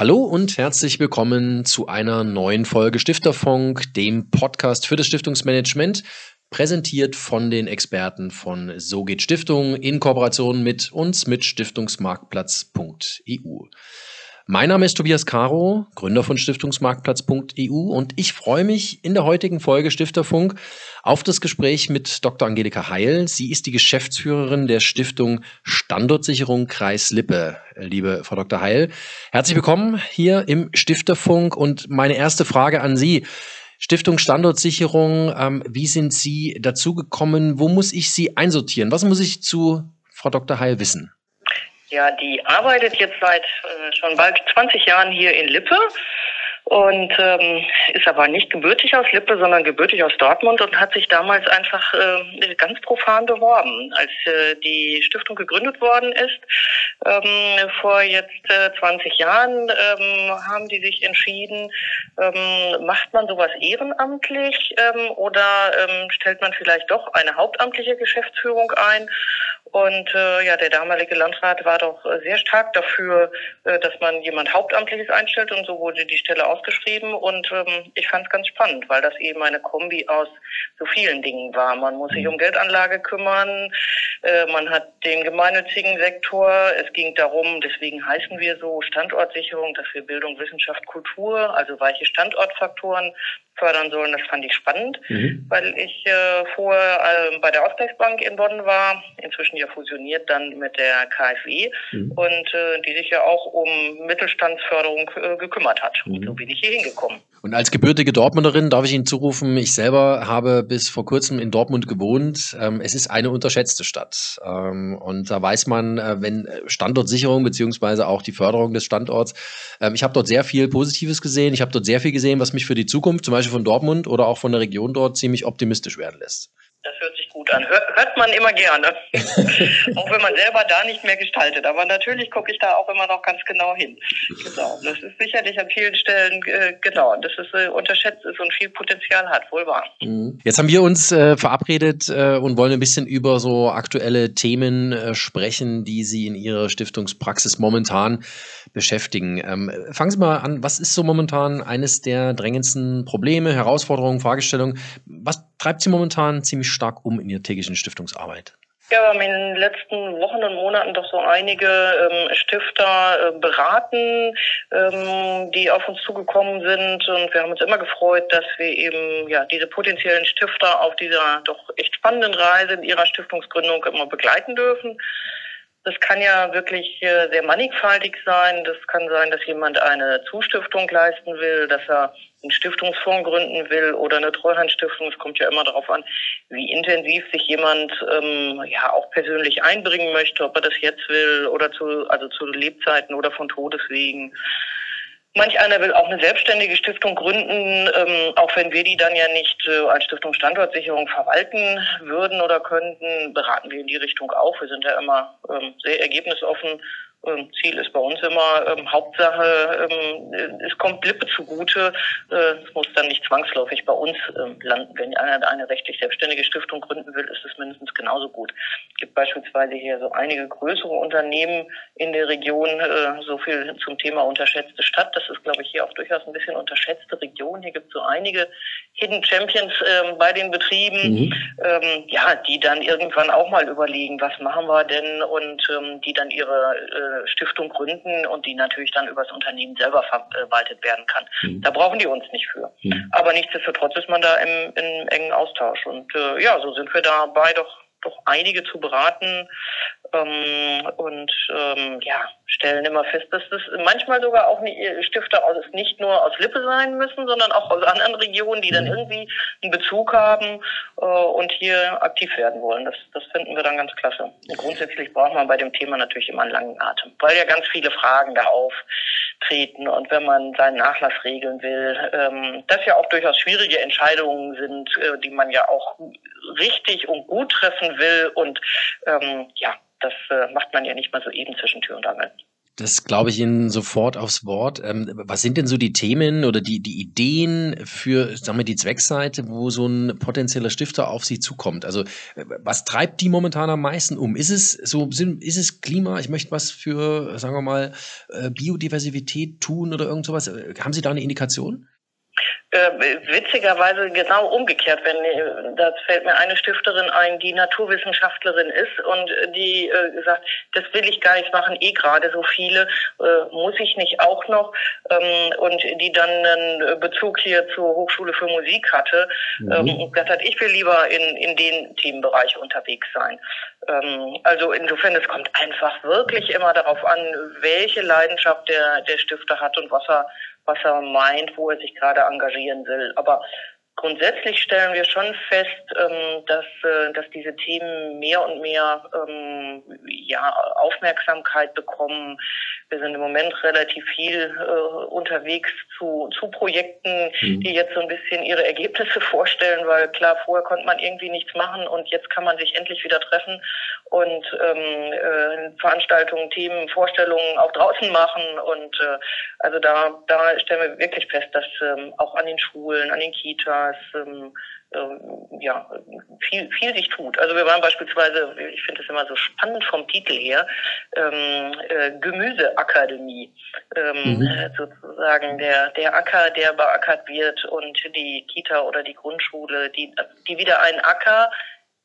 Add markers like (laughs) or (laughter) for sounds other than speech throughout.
Hallo und herzlich willkommen zu einer neuen Folge Stifterfunk, dem Podcast für das Stiftungsmanagement, präsentiert von den Experten von So geht Stiftung in Kooperation mit uns mit Stiftungsmarktplatz.eu. Mein Name ist Tobias Caro, Gründer von Stiftungsmarktplatz.eu und ich freue mich in der heutigen Folge Stifterfunk auf das Gespräch mit Dr. Angelika Heil. Sie ist die Geschäftsführerin der Stiftung Standortsicherung Kreis Lippe. Liebe Frau Dr. Heil, herzlich willkommen hier im Stifterfunk und meine erste Frage an Sie. Stiftung Standortsicherung, ähm, wie sind Sie dazugekommen? Wo muss ich Sie einsortieren? Was muss ich zu Frau Dr. Heil wissen? Ja, die arbeitet jetzt seit äh, schon bald 20 Jahren hier in Lippe und ähm, ist aber nicht gebürtig aus Lippe, sondern gebürtig aus Dortmund und hat sich damals einfach äh, ganz profan beworben, als äh, die Stiftung gegründet worden ist. Ähm, vor jetzt äh, 20 Jahren ähm, haben die sich entschieden, ähm, macht man sowas ehrenamtlich ähm, oder ähm, stellt man vielleicht doch eine hauptamtliche Geschäftsführung ein? Und äh, ja, der damalige Landrat war doch sehr stark dafür, äh, dass man jemand Hauptamtliches einstellt und so wurde die Stelle ausgeschrieben. Und ähm, ich fand es ganz spannend, weil das eben eine Kombi aus so vielen Dingen war. Man muss sich um Geldanlage kümmern, äh, man hat den gemeinnützigen Sektor. Es ging darum, deswegen heißen wir so Standortsicherung, dass wir Bildung, Wissenschaft, Kultur, also weiche Standortfaktoren fördern sollen. Das fand ich spannend, mhm. weil ich äh, vorher äh, bei der Ausgleichsbank in Bonn war, inzwischen ja fusioniert dann mit der KfW mhm. und äh, die sich ja auch um Mittelstandsförderung äh, gekümmert hat. Mhm. So bin ich hier hingekommen. Und als gebürtige Dortmunderin darf ich Ihnen zurufen, ich selber habe bis vor kurzem in Dortmund gewohnt. Ähm, es ist eine unterschätzte Stadt. Ähm, und da weiß man, äh, wenn Standortsicherung beziehungsweise auch die Förderung des Standorts, ähm, ich habe dort sehr viel Positives gesehen. Ich habe dort sehr viel gesehen, was mich für die Zukunft, zum Beispiel von Dortmund oder auch von der Region dort, ziemlich optimistisch werden lässt. Das hört sich gut an. Hört, hört man immer gerne. (laughs) auch wenn man selber da nicht mehr gestaltet. Aber natürlich gucke ich da auch immer noch ganz genau hin. Genau. Das ist sicherlich an vielen Stellen, äh, genau, dass es äh, unterschätzt ist und viel Potenzial hat. Wohl wahr. Mhm. Jetzt haben wir uns äh, verabredet äh, und wollen ein bisschen über so aktuelle Themen äh, sprechen, die Sie in Ihrer Stiftungspraxis momentan beschäftigen. Ähm, fangen Sie mal an. Was ist so momentan eines der drängendsten Probleme, Herausforderungen, Fragestellungen? Was treibt Sie momentan ziemlich stark um in Ihrer täglichen Stiftungsarbeit? Ja, wir haben in den letzten Wochen und Monaten doch so einige ähm, Stifter äh, beraten, ähm, die auf uns zugekommen sind. Und wir haben uns immer gefreut, dass wir eben ja diese potenziellen Stifter auf dieser doch echt spannenden Reise in ihrer Stiftungsgründung immer begleiten dürfen. Das kann ja wirklich äh, sehr mannigfaltig sein. Das kann sein, dass jemand eine Zustiftung leisten will, dass er einen Stiftungsfonds gründen will oder eine Treuhandstiftung. Es kommt ja immer darauf an, wie intensiv sich jemand ähm, ja auch persönlich einbringen möchte, ob er das jetzt will oder zu also zu Lebzeiten oder von Todeswegen. Manch einer will auch eine selbstständige Stiftung gründen, ähm, auch wenn wir die dann ja nicht äh, als Stiftung Standortsicherung verwalten würden oder könnten, beraten wir in die Richtung auch. Wir sind ja immer ähm, sehr ergebnisoffen Ziel ist bei uns immer ähm, Hauptsache, ähm, es kommt Lippe zugute. Äh, es muss dann nicht zwangsläufig bei uns ähm, landen. Wenn einer eine rechtlich selbstständige Stiftung gründen will, ist es mindestens genauso gut. Es gibt beispielsweise hier so einige größere Unternehmen in der Region, äh, so viel zum Thema unterschätzte Stadt. Das ist, glaube ich, hier auch durchaus ein bisschen unterschätzte Region. Hier gibt es so einige Hidden Champions ähm, bei den Betrieben, mhm. ähm, ja, die dann irgendwann auch mal überlegen, was machen wir denn und ähm, die dann ihre äh, Stiftung gründen und die natürlich dann über das Unternehmen selber verwaltet werden kann. Mhm. Da brauchen die uns nicht für. Mhm. Aber nichtsdestotrotz ist man da im, im engen Austausch. Und äh, ja, so sind wir dabei doch doch einige zu beraten ähm, und ähm, ja, stellen immer fest, dass das manchmal sogar auch Stifter aus, nicht nur aus Lippe sein müssen, sondern auch aus anderen Regionen, die dann mhm. irgendwie einen Bezug haben äh, und hier aktiv werden wollen. Das, das finden wir dann ganz klasse. Und grundsätzlich braucht man bei dem Thema natürlich immer einen langen Atem, weil ja ganz viele Fragen da auftreten und wenn man seinen Nachlass regeln will, ähm, das ja auch durchaus schwierige Entscheidungen sind, äh, die man ja auch richtig und gut treffen will und ähm, ja, das äh, macht man ja nicht mal so eben zwischen Tür und Angel. Das glaube ich Ihnen sofort aufs Wort. Ähm, was sind denn so die Themen oder die, die Ideen für, sagen wir, die Zweckseite, wo so ein potenzieller Stifter auf Sie zukommt? Also, was treibt die momentan am meisten um? Ist es so, ist es Klima? Ich möchte was für, sagen wir mal, äh, Biodiversität tun oder irgend sowas? Haben Sie da eine Indikation? Äh, witzigerweise genau umgekehrt, wenn äh, das fällt mir eine Stifterin ein, die Naturwissenschaftlerin ist und die äh, gesagt, das will ich gar nicht machen, eh gerade so viele, äh, muss ich nicht auch noch ähm, und die dann einen Bezug hier zur Hochschule für Musik hatte mhm. ähm, und gesagt hat, ich will lieber in, in den Themenbereich unterwegs sein. Ähm, also insofern, es kommt einfach wirklich immer darauf an, welche Leidenschaft der, der Stifter hat und was er was er meint, wo er sich gerade engagieren will. Aber grundsätzlich stellen wir schon fest, ähm, dass, äh, dass diese Themen mehr und mehr ähm, ja, Aufmerksamkeit bekommen. Wir sind im Moment relativ viel äh, unterwegs zu, zu Projekten, mhm. die jetzt so ein bisschen ihre Ergebnisse (laughs) vorstellen, weil klar, vorher konnte man irgendwie nichts machen und jetzt kann man sich endlich wieder treffen und ähm, äh, Veranstaltungen, Themen, Vorstellungen auch draußen machen. Und äh, also da, da stellen wir wirklich fest, dass ähm, auch an den Schulen, an den Kitas, ähm, ähm, ja, viel, viel sich tut. Also wir waren beispielsweise, ich finde es immer so spannend vom Titel her, ähm, äh, Gemüseakademie. Ähm, mhm. Sozusagen der, der Acker, der beackert wird und die Kita oder die Grundschule, die, die wieder einen Acker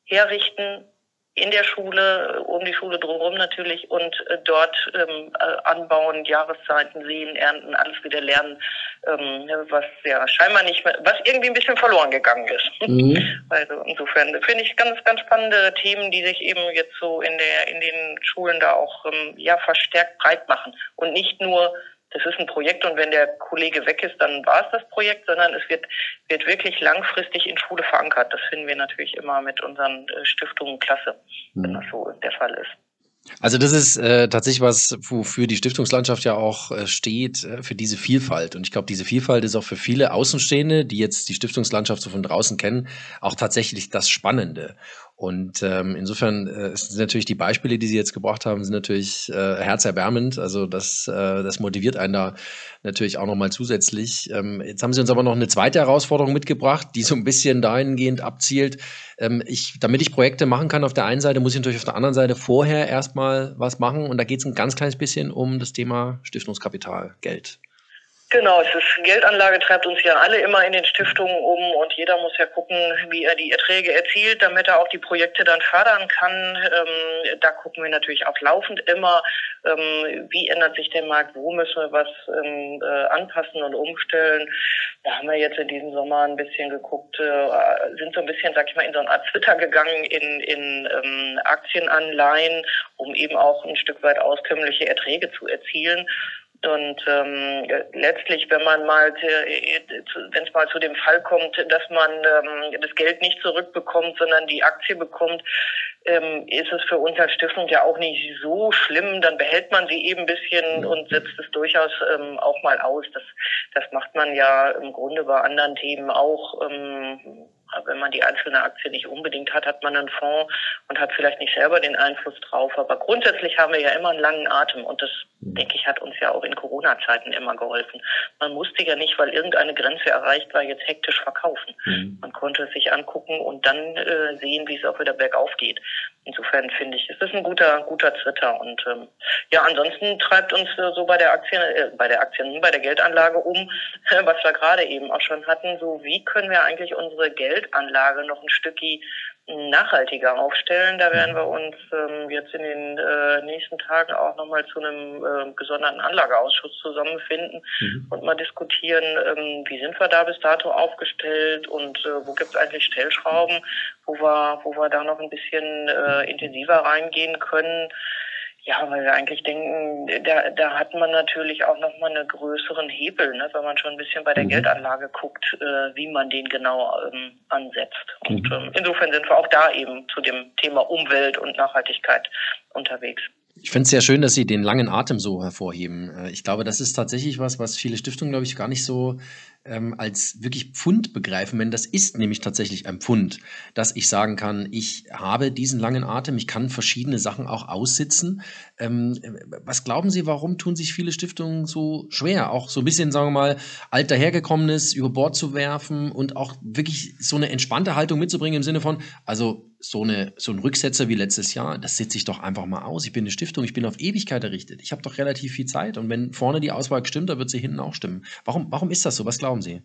herrichten in der Schule, um die Schule drumherum natürlich und äh, dort ähm, äh, anbauen, Jahreszeiten sehen, ernten, alles wieder lernen, ähm, was ja scheinbar nicht mehr, was irgendwie ein bisschen verloren gegangen ist. Mhm. (laughs) Also insofern finde ich ganz, ganz spannende Themen, die sich eben jetzt so in der in den Schulen da auch ähm, ja verstärkt breit machen und nicht nur das ist ein Projekt und wenn der Kollege weg ist, dann war es das Projekt, sondern es wird, wird wirklich langfristig in Schule verankert. Das finden wir natürlich immer mit unseren äh, Stiftungen klasse, wenn mhm. das so der Fall ist. Also das ist äh, tatsächlich was, wofür die Stiftungslandschaft ja auch äh, steht, äh, für diese Vielfalt. Und ich glaube, diese Vielfalt ist auch für viele Außenstehende, die jetzt die Stiftungslandschaft so von draußen kennen, auch tatsächlich das Spannende. Und ähm, insofern äh, sind natürlich die Beispiele, die Sie jetzt gebracht haben, sind natürlich äh, herzerwärmend. Also das, äh, das motiviert einen da natürlich auch nochmal zusätzlich. Ähm, jetzt haben Sie uns aber noch eine zweite Herausforderung mitgebracht, die so ein bisschen dahingehend abzielt. Ähm, ich, damit ich Projekte machen kann auf der einen Seite, muss ich natürlich auf der anderen Seite vorher erstmal was machen. Und da geht es ein ganz kleines bisschen um das Thema Stiftungskapital, Geld. Genau, es ist Geldanlage treibt uns ja alle immer in den Stiftungen um und jeder muss ja gucken, wie er die Erträge erzielt, damit er auch die Projekte dann fördern kann. Ähm, da gucken wir natürlich auch laufend immer, ähm, wie ändert sich der Markt, wo müssen wir was ähm, äh, anpassen und umstellen. Da haben wir jetzt in diesem Sommer ein bisschen geguckt, äh, sind so ein bisschen, sag ich mal, in so eine Art Twitter gegangen in, in ähm, Aktienanleihen, um eben auch ein Stück weit auskömmliche Erträge zu erzielen. Und ähm, letztlich, wenn man mal, wenn es mal zu dem Fall kommt, dass man ähm, das Geld nicht zurückbekommt, sondern die Aktie bekommt, ähm, ist es für uns als Stiftung ja auch nicht so schlimm. Dann behält man sie eben ein bisschen und setzt es durchaus ähm, auch mal aus. Das, das macht man ja im Grunde bei anderen Themen auch. Ähm, wenn man die einzelne Aktie nicht unbedingt hat, hat man einen Fonds und hat vielleicht nicht selber den Einfluss drauf. Aber grundsätzlich haben wir ja immer einen langen Atem und das, mhm. denke ich, hat uns ja auch in Corona-Zeiten immer geholfen. Man musste ja nicht, weil irgendeine Grenze erreicht war, jetzt hektisch verkaufen. Mhm. Man konnte es sich angucken und dann äh, sehen, wie es auch wieder bergauf geht. Insofern finde ich, ist das ein guter, guter Twitter. Und ähm, ja, ansonsten treibt uns äh, so bei der Aktien, äh, bei der Aktien, bei der Geldanlage um, (laughs) was wir gerade eben auch schon hatten, so wie können wir eigentlich unsere Geldanlage noch ein Stückchen nachhaltiger aufstellen. Da werden wir uns ähm, jetzt in den äh, nächsten Tagen auch nochmal zu einem äh, gesonderten Anlageausschuss zusammenfinden mhm. und mal diskutieren, ähm, wie sind wir da bis dato aufgestellt und äh, wo gibt es eigentlich Stellschrauben, wo wir, wo wir da noch ein bisschen äh, intensiver reingehen können. Ja, weil wir eigentlich denken, da, da hat man natürlich auch nochmal einen größeren Hebel, ne, wenn man schon ein bisschen bei der mhm. Geldanlage guckt, äh, wie man den genau ähm, ansetzt. Und mhm. ähm, insofern sind wir auch da eben zu dem Thema Umwelt und Nachhaltigkeit unterwegs. Ich finde es sehr schön, dass Sie den langen Atem so hervorheben. Äh, ich glaube, das ist tatsächlich was, was viele Stiftungen, glaube ich, gar nicht so ähm, als wirklich Pfund begreifen, wenn das ist nämlich tatsächlich ein Pfund, dass ich sagen kann, ich habe diesen langen Atem, ich kann verschiedene Sachen auch aussitzen. Ähm, was glauben Sie, warum tun sich viele Stiftungen so schwer, auch so ein bisschen, sagen wir mal, alt dahergekommenes über Bord zu werfen und auch wirklich so eine entspannte Haltung mitzubringen im Sinne von, also so, eine, so ein Rücksetzer wie letztes Jahr, das sitze ich doch einfach mal aus. Ich bin eine Stiftung, ich bin auf Ewigkeit errichtet. Ich habe doch relativ viel Zeit und wenn vorne die Auswahl stimmt, dann wird sie hinten auch stimmen. Warum, warum ist das so? Was glauben Sie?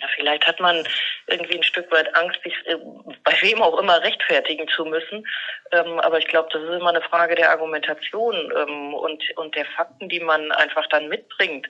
Ja, vielleicht hat man irgendwie ein Stück weit Angst, sich äh, bei wem auch immer rechtfertigen zu müssen. Ähm, aber ich glaube, das ist immer eine Frage der Argumentation ähm, und, und der Fakten, die man einfach dann mitbringt.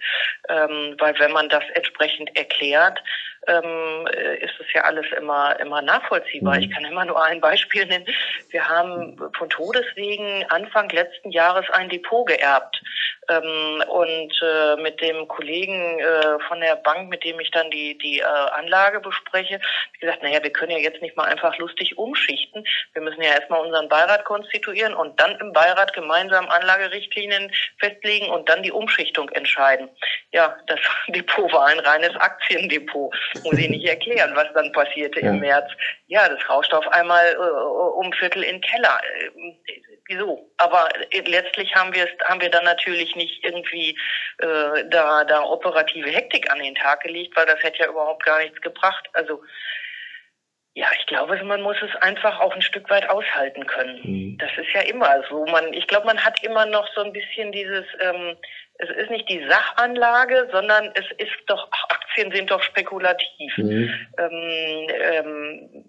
Ähm, weil wenn man das entsprechend erklärt, ähm, äh, ist es ja alles immer, immer nachvollziehbar. Mhm. Ich kann immer nur ein Beispiel nennen. Wir haben von Todeswegen Anfang letzten Jahres ein Depot geerbt. Ähm, und äh, mit dem Kollegen äh, von der Bank, mit dem ich dann die, die äh, Anlage bespreche, wie gesagt, naja, wir können ja jetzt nicht mal einfach lustig umschichten. Wir müssen ja erstmal unseren Beirat konstituieren und dann im Beirat gemeinsam Anlagerichtlinien festlegen und dann die Umschichtung entscheiden. Ja, das (laughs) Depot war ein reines Aktiendepot muss ich nicht erklären, was dann passierte ja. im März. Ja, das rauscht auf einmal äh, um Viertel in den Keller. Äh, wieso? Aber äh, letztlich haben wir es, haben wir dann natürlich nicht irgendwie äh, da, da operative Hektik an den Tag gelegt, weil das hätte ja überhaupt gar nichts gebracht. Also ja, ich glaube, man muss es einfach auch ein Stück weit aushalten können. Mhm. Das ist ja immer so. Man, ich glaube, man hat immer noch so ein bisschen dieses, ähm, es ist nicht die Sachanlage, sondern es ist doch, Aktien sind doch spekulativ. Mhm. Ähm, ähm,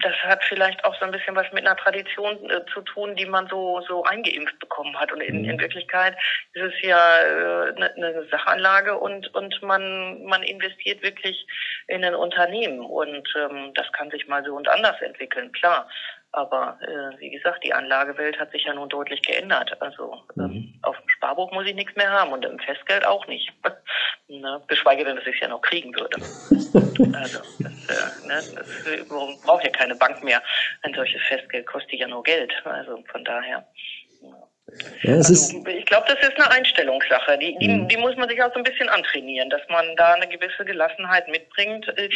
das hat vielleicht auch so ein bisschen was mit einer Tradition äh, zu tun, die man so so eingeimpft bekommen hat. Und in, in mhm. Wirklichkeit ist es ja äh, eine, eine Sachanlage und und man man investiert wirklich in ein Unternehmen und ähm, das kann sich mal so und anders entwickeln, klar. Aber äh, wie gesagt, die Anlagewelt hat sich ja nun deutlich geändert. Also ähm, mhm. auf dem Sparbuch muss ich nichts mehr haben und im Festgeld auch nicht. (laughs) ne? Geschweige denn, dass ich es ja noch kriegen würde. (laughs) also das, äh, ne? das braucht ja keine Bank mehr. Ein solches Festgeld kostet ja nur Geld. Also von daher. Ja, also, ich glaube, das ist eine Einstellungssache. Die, die, mhm. die muss man sich auch so ein bisschen antrainieren, dass man da eine gewisse Gelassenheit mitbringt. Äh,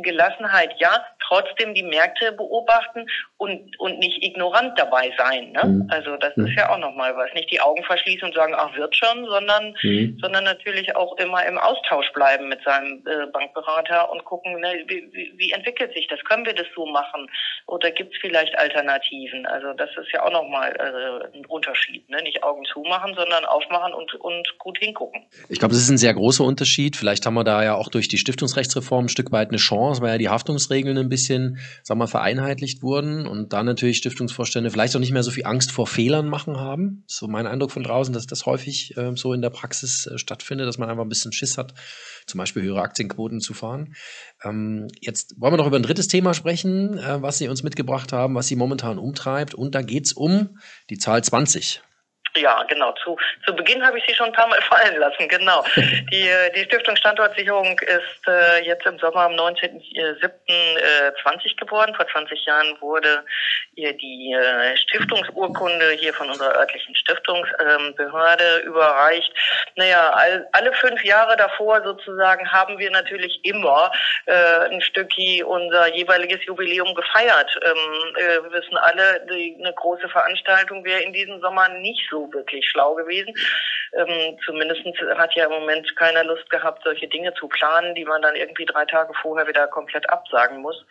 Gelassenheit, ja, trotzdem die Märkte beobachten und, und nicht ignorant dabei sein. Ne? Mhm. Also das mhm. ist ja auch nochmal was. Nicht die Augen verschließen und sagen, ach, wird schon, sondern, mhm. sondern natürlich auch immer im Austausch bleiben mit seinem äh, Bankberater und gucken, ne, wie, wie, wie entwickelt sich das? Können wir das so machen? Oder gibt es vielleicht Alternativen? Also das ist ja auch nochmal äh, ein Unterschied. Unterschied. Ne? Nicht Augen zumachen, sondern aufmachen und, und gut hingucken. Ich glaube, das ist ein sehr großer Unterschied. Vielleicht haben wir da ja auch durch die Stiftungsrechtsreform ein Stück weit eine Chance, weil ja die Haftungsregeln ein bisschen, wir mal, vereinheitlicht wurden und da natürlich Stiftungsvorstände vielleicht auch nicht mehr so viel Angst vor Fehlern machen haben. So mein Eindruck von draußen, dass das häufig äh, so in der Praxis äh, stattfindet, dass man einfach ein bisschen Schiss hat, zum Beispiel höhere Aktienquoten zu fahren. Ähm, jetzt wollen wir noch über ein drittes Thema sprechen, äh, was Sie uns mitgebracht haben, was Sie momentan umtreibt. Und da geht es um die Zahl 20. Ja, genau. Zu, zu Beginn habe ich sie schon ein paar Mal (laughs) fallen lassen, genau. (laughs) Die, äh, die Stiftung Standortsicherung ist äh, jetzt im Sommer am 19.07.20 äh, geworden. Vor 20 Jahren wurde ihr die äh, Stiftungsurkunde hier von unserer örtlichen Stiftungsbehörde ähm, überreicht. Naja, all, alle fünf Jahre davor sozusagen haben wir natürlich immer äh, ein Stückchen unser jeweiliges Jubiläum gefeiert. Ähm, äh, wir wissen alle, die, eine große Veranstaltung wäre in diesem Sommer nicht so wirklich schlau gewesen. Ähm, Zumindest hat ja im Moment keiner Lust gehabt, solche Dinge zu planen, die man dann irgendwie drei Tage vorher wieder komplett absagen muss.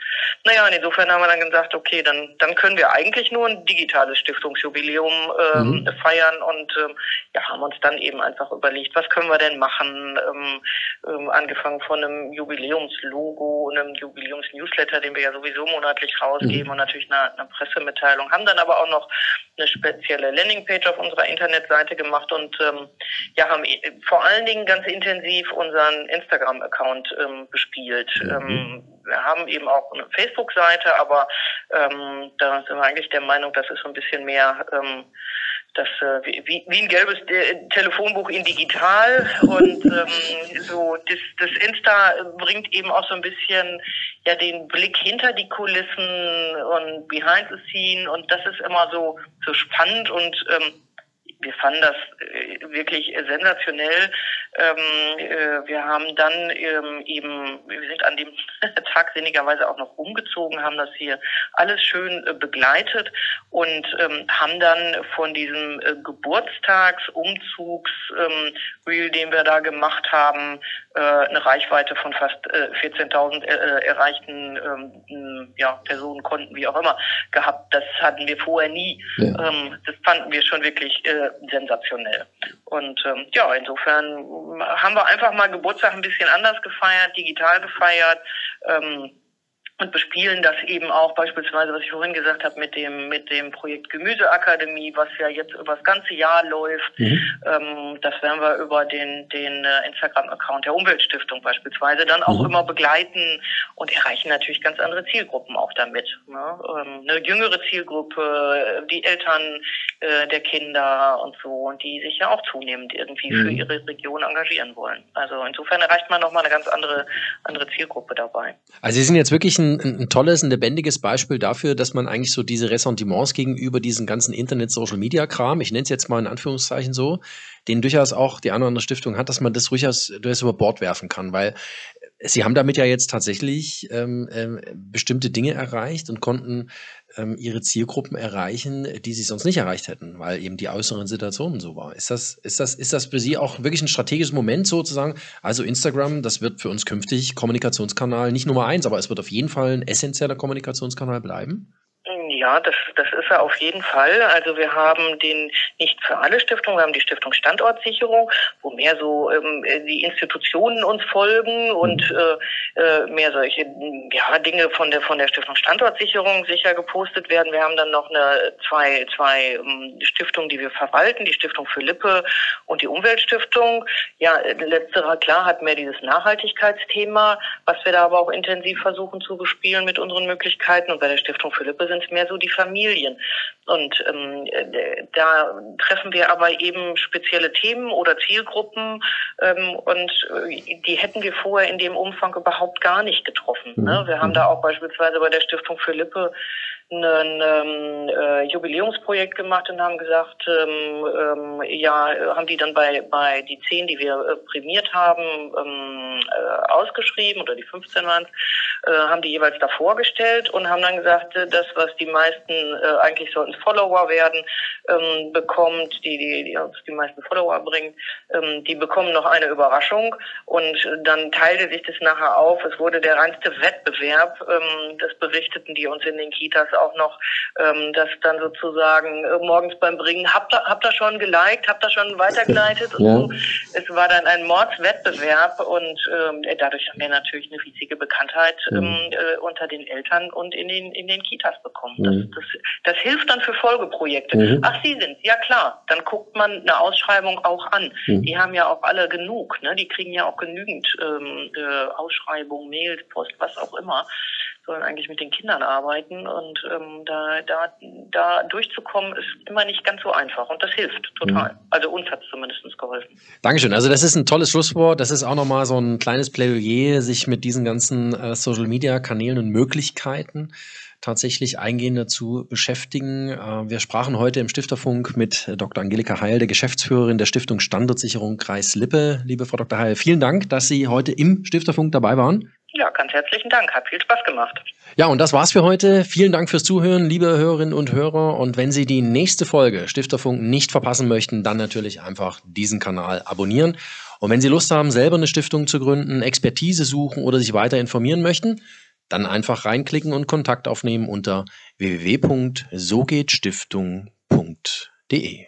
Naja, und insofern haben wir dann gesagt, okay, dann, dann können wir eigentlich nur ein digitales Stiftungsjubiläum ähm, mhm. feiern und ähm, ja, haben uns dann eben einfach überlegt, was können wir denn machen, ähm, ähm, angefangen von einem Jubiläumslogo, einem Jubiläumsnewsletter, den wir ja sowieso monatlich rausgeben mhm. und natürlich einer, einer Pressemitteilung, haben dann aber auch noch eine spezielle Landingpage auf unserer Internetseite gemacht und ähm, ja, haben vor allen Dingen ganz intensiv unseren Instagram-Account ähm, bespielt. Mhm. Ähm, wir haben eben auch eine Facebook-Seite, aber ähm, da sind wir eigentlich der Meinung, das ist so ein bisschen mehr ähm, das äh, wie, wie ein gelbes äh, Telefonbuch in digital und ähm, so das, das Insta bringt eben auch so ein bisschen ja den Blick hinter die Kulissen und behind the scene und das ist immer so so spannend und ähm, wir fanden das äh, wirklich sensationell, Ähm, äh, wir haben dann ähm, eben, wir sind an dem (laughs) Tag sinnigerweise auch noch umgezogen, haben das hier alles schön äh, begleitet und ähm, haben dann von diesem äh, Geburtstagsumzugs-Reel, ähm, den wir da gemacht haben, äh, eine Reichweite von fast 14.000 äh, erreichten ähm, ja, Personenkonten, wie auch immer, gehabt. Das hatten wir vorher nie. Ja. Ähm, das fanden wir schon wirklich sensationell. Und ja, insofern haben wir einfach mal Geburtstag ein bisschen anders gefeiert, digital gefeiert. Ähm, und bespielen das eben auch beispielsweise, was ich vorhin gesagt habe, mit dem mit dem Projekt Gemüseakademie, was ja jetzt über das ganze Jahr läuft. Mhm. Ähm, das werden wir über den den äh, Instagram-Account der Umweltstiftung beispielsweise dann auch mhm. immer begleiten und erreichen natürlich ganz andere Zielgruppen auch damit. Ne? Ähm, eine jüngere Zielgruppe, die Eltern äh, der Kinder und so, und die sich ja auch zunehmend irgendwie mhm. für ihre Region engagieren wollen. Also insofern erreicht man nochmal eine ganz andere andere Zielgruppe dabei. Also Sie sind jetzt wirklich ein ein, ein, tolles, ein lebendiges Beispiel dafür, dass man eigentlich so diese Ressentiments gegenüber diesen ganzen Internet-Social-Media-Kram, ich nenne es jetzt mal in Anführungszeichen so, den durchaus auch die eine oder andere Stiftung hat, dass man das durchaus, durchaus über Bord werfen kann, weil Sie haben damit ja jetzt tatsächlich ähm, ähm, bestimmte Dinge erreicht und konnten ähm, ihre Zielgruppen erreichen, die sie sonst nicht erreicht hätten, weil eben die äußeren Situationen so war. Ist das, ist das, ist das für Sie auch wirklich ein strategisches Moment sozusagen? Also Instagram, das wird für uns künftig Kommunikationskanal nicht Nummer eins, aber es wird auf jeden Fall ein essentieller Kommunikationskanal bleiben? Ja, das, das ist er auf jeden Fall. Also wir haben den nicht für alle Stiftungen, wir haben die Stiftung Standortsicherung, wo mehr so ähm, die Institutionen uns folgen und mhm. äh, äh, mehr solche ja, Dinge von der von der Stiftung Standortsicherung sicher gepostet werden. Wir haben dann noch eine zwei zwei ähm, Stiftungen, die wir verwalten, die Stiftung für Lippe und die Umweltstiftung. Ja, letzterer klar hat mehr dieses Nachhaltigkeitsthema, was wir da aber auch intensiv versuchen zu bespielen mit unseren Möglichkeiten. Und bei der Stiftung für Lippe sind es mehr so so die Familien. Und ähm, äh, da treffen wir aber eben spezielle Themen oder Zielgruppen ähm, und äh, die hätten wir vorher in dem Umfang überhaupt gar nicht getroffen. Ne? Mhm. Wir haben da auch beispielsweise bei der Stiftung für Lippe ein ähm, äh, Jubiläumsprojekt gemacht und haben gesagt, ähm, ähm, ja, haben die dann bei, bei die zehn, die wir äh, prämiert haben, ähm, äh, ausgeschrieben oder die 15 waren äh, haben die jeweils da vorgestellt und haben dann gesagt, äh, das, was die meisten äh, eigentlich sollten Follower werden, ähm, bekommt, die, die, die die meisten Follower bringt, ähm, die bekommen noch eine Überraschung und dann teilte sich das nachher auf. Es wurde der reinste Wettbewerb, ähm, das berichteten die uns in den Kitas auch noch, ähm, dass dann sozusagen äh, morgens beim Bringen, habt ihr, habt ihr schon geliked, habt ihr schon weitergeleitet und ja. so. Es war dann ein Mordswettbewerb und ähm, dadurch haben wir natürlich eine riesige Bekanntheit mhm. ähm, äh, unter den Eltern und in den, in den Kitas bekommen. Mhm. Das, das, das hilft dann für Folgeprojekte. Mhm. Ach, Sie sind ja klar. Dann guckt man eine Ausschreibung auch an. Mhm. Die haben ja auch alle genug, ne? Die kriegen ja auch genügend ähm, äh, Ausschreibungen, Mails, Post, was auch immer sollen eigentlich mit den Kindern arbeiten und ähm, da, da, da durchzukommen ist immer nicht ganz so einfach und das hilft total. Mhm. Also uns hat es zumindest geholfen. Dankeschön. Also das ist ein tolles Schlusswort. Das ist auch nochmal so ein kleines Plädoyer, sich mit diesen ganzen äh, Social Media Kanälen und Möglichkeiten tatsächlich eingehender zu beschäftigen. Äh, wir sprachen heute im Stifterfunk mit Dr. Angelika Heil, der Geschäftsführerin der Stiftung Standardsicherung Kreis Lippe. Liebe Frau Dr. Heil, vielen Dank, dass Sie heute im Stifterfunk dabei waren. Ja, ganz herzlichen Dank. Hat viel Spaß gemacht. Ja, und das war's für heute. Vielen Dank fürs Zuhören, liebe Hörerinnen und Hörer. Und wenn Sie die nächste Folge Stifterfunk nicht verpassen möchten, dann natürlich einfach diesen Kanal abonnieren. Und wenn Sie Lust haben, selber eine Stiftung zu gründen, Expertise suchen oder sich weiter informieren möchten, dann einfach reinklicken und Kontakt aufnehmen unter www.sogehtstiftung.de.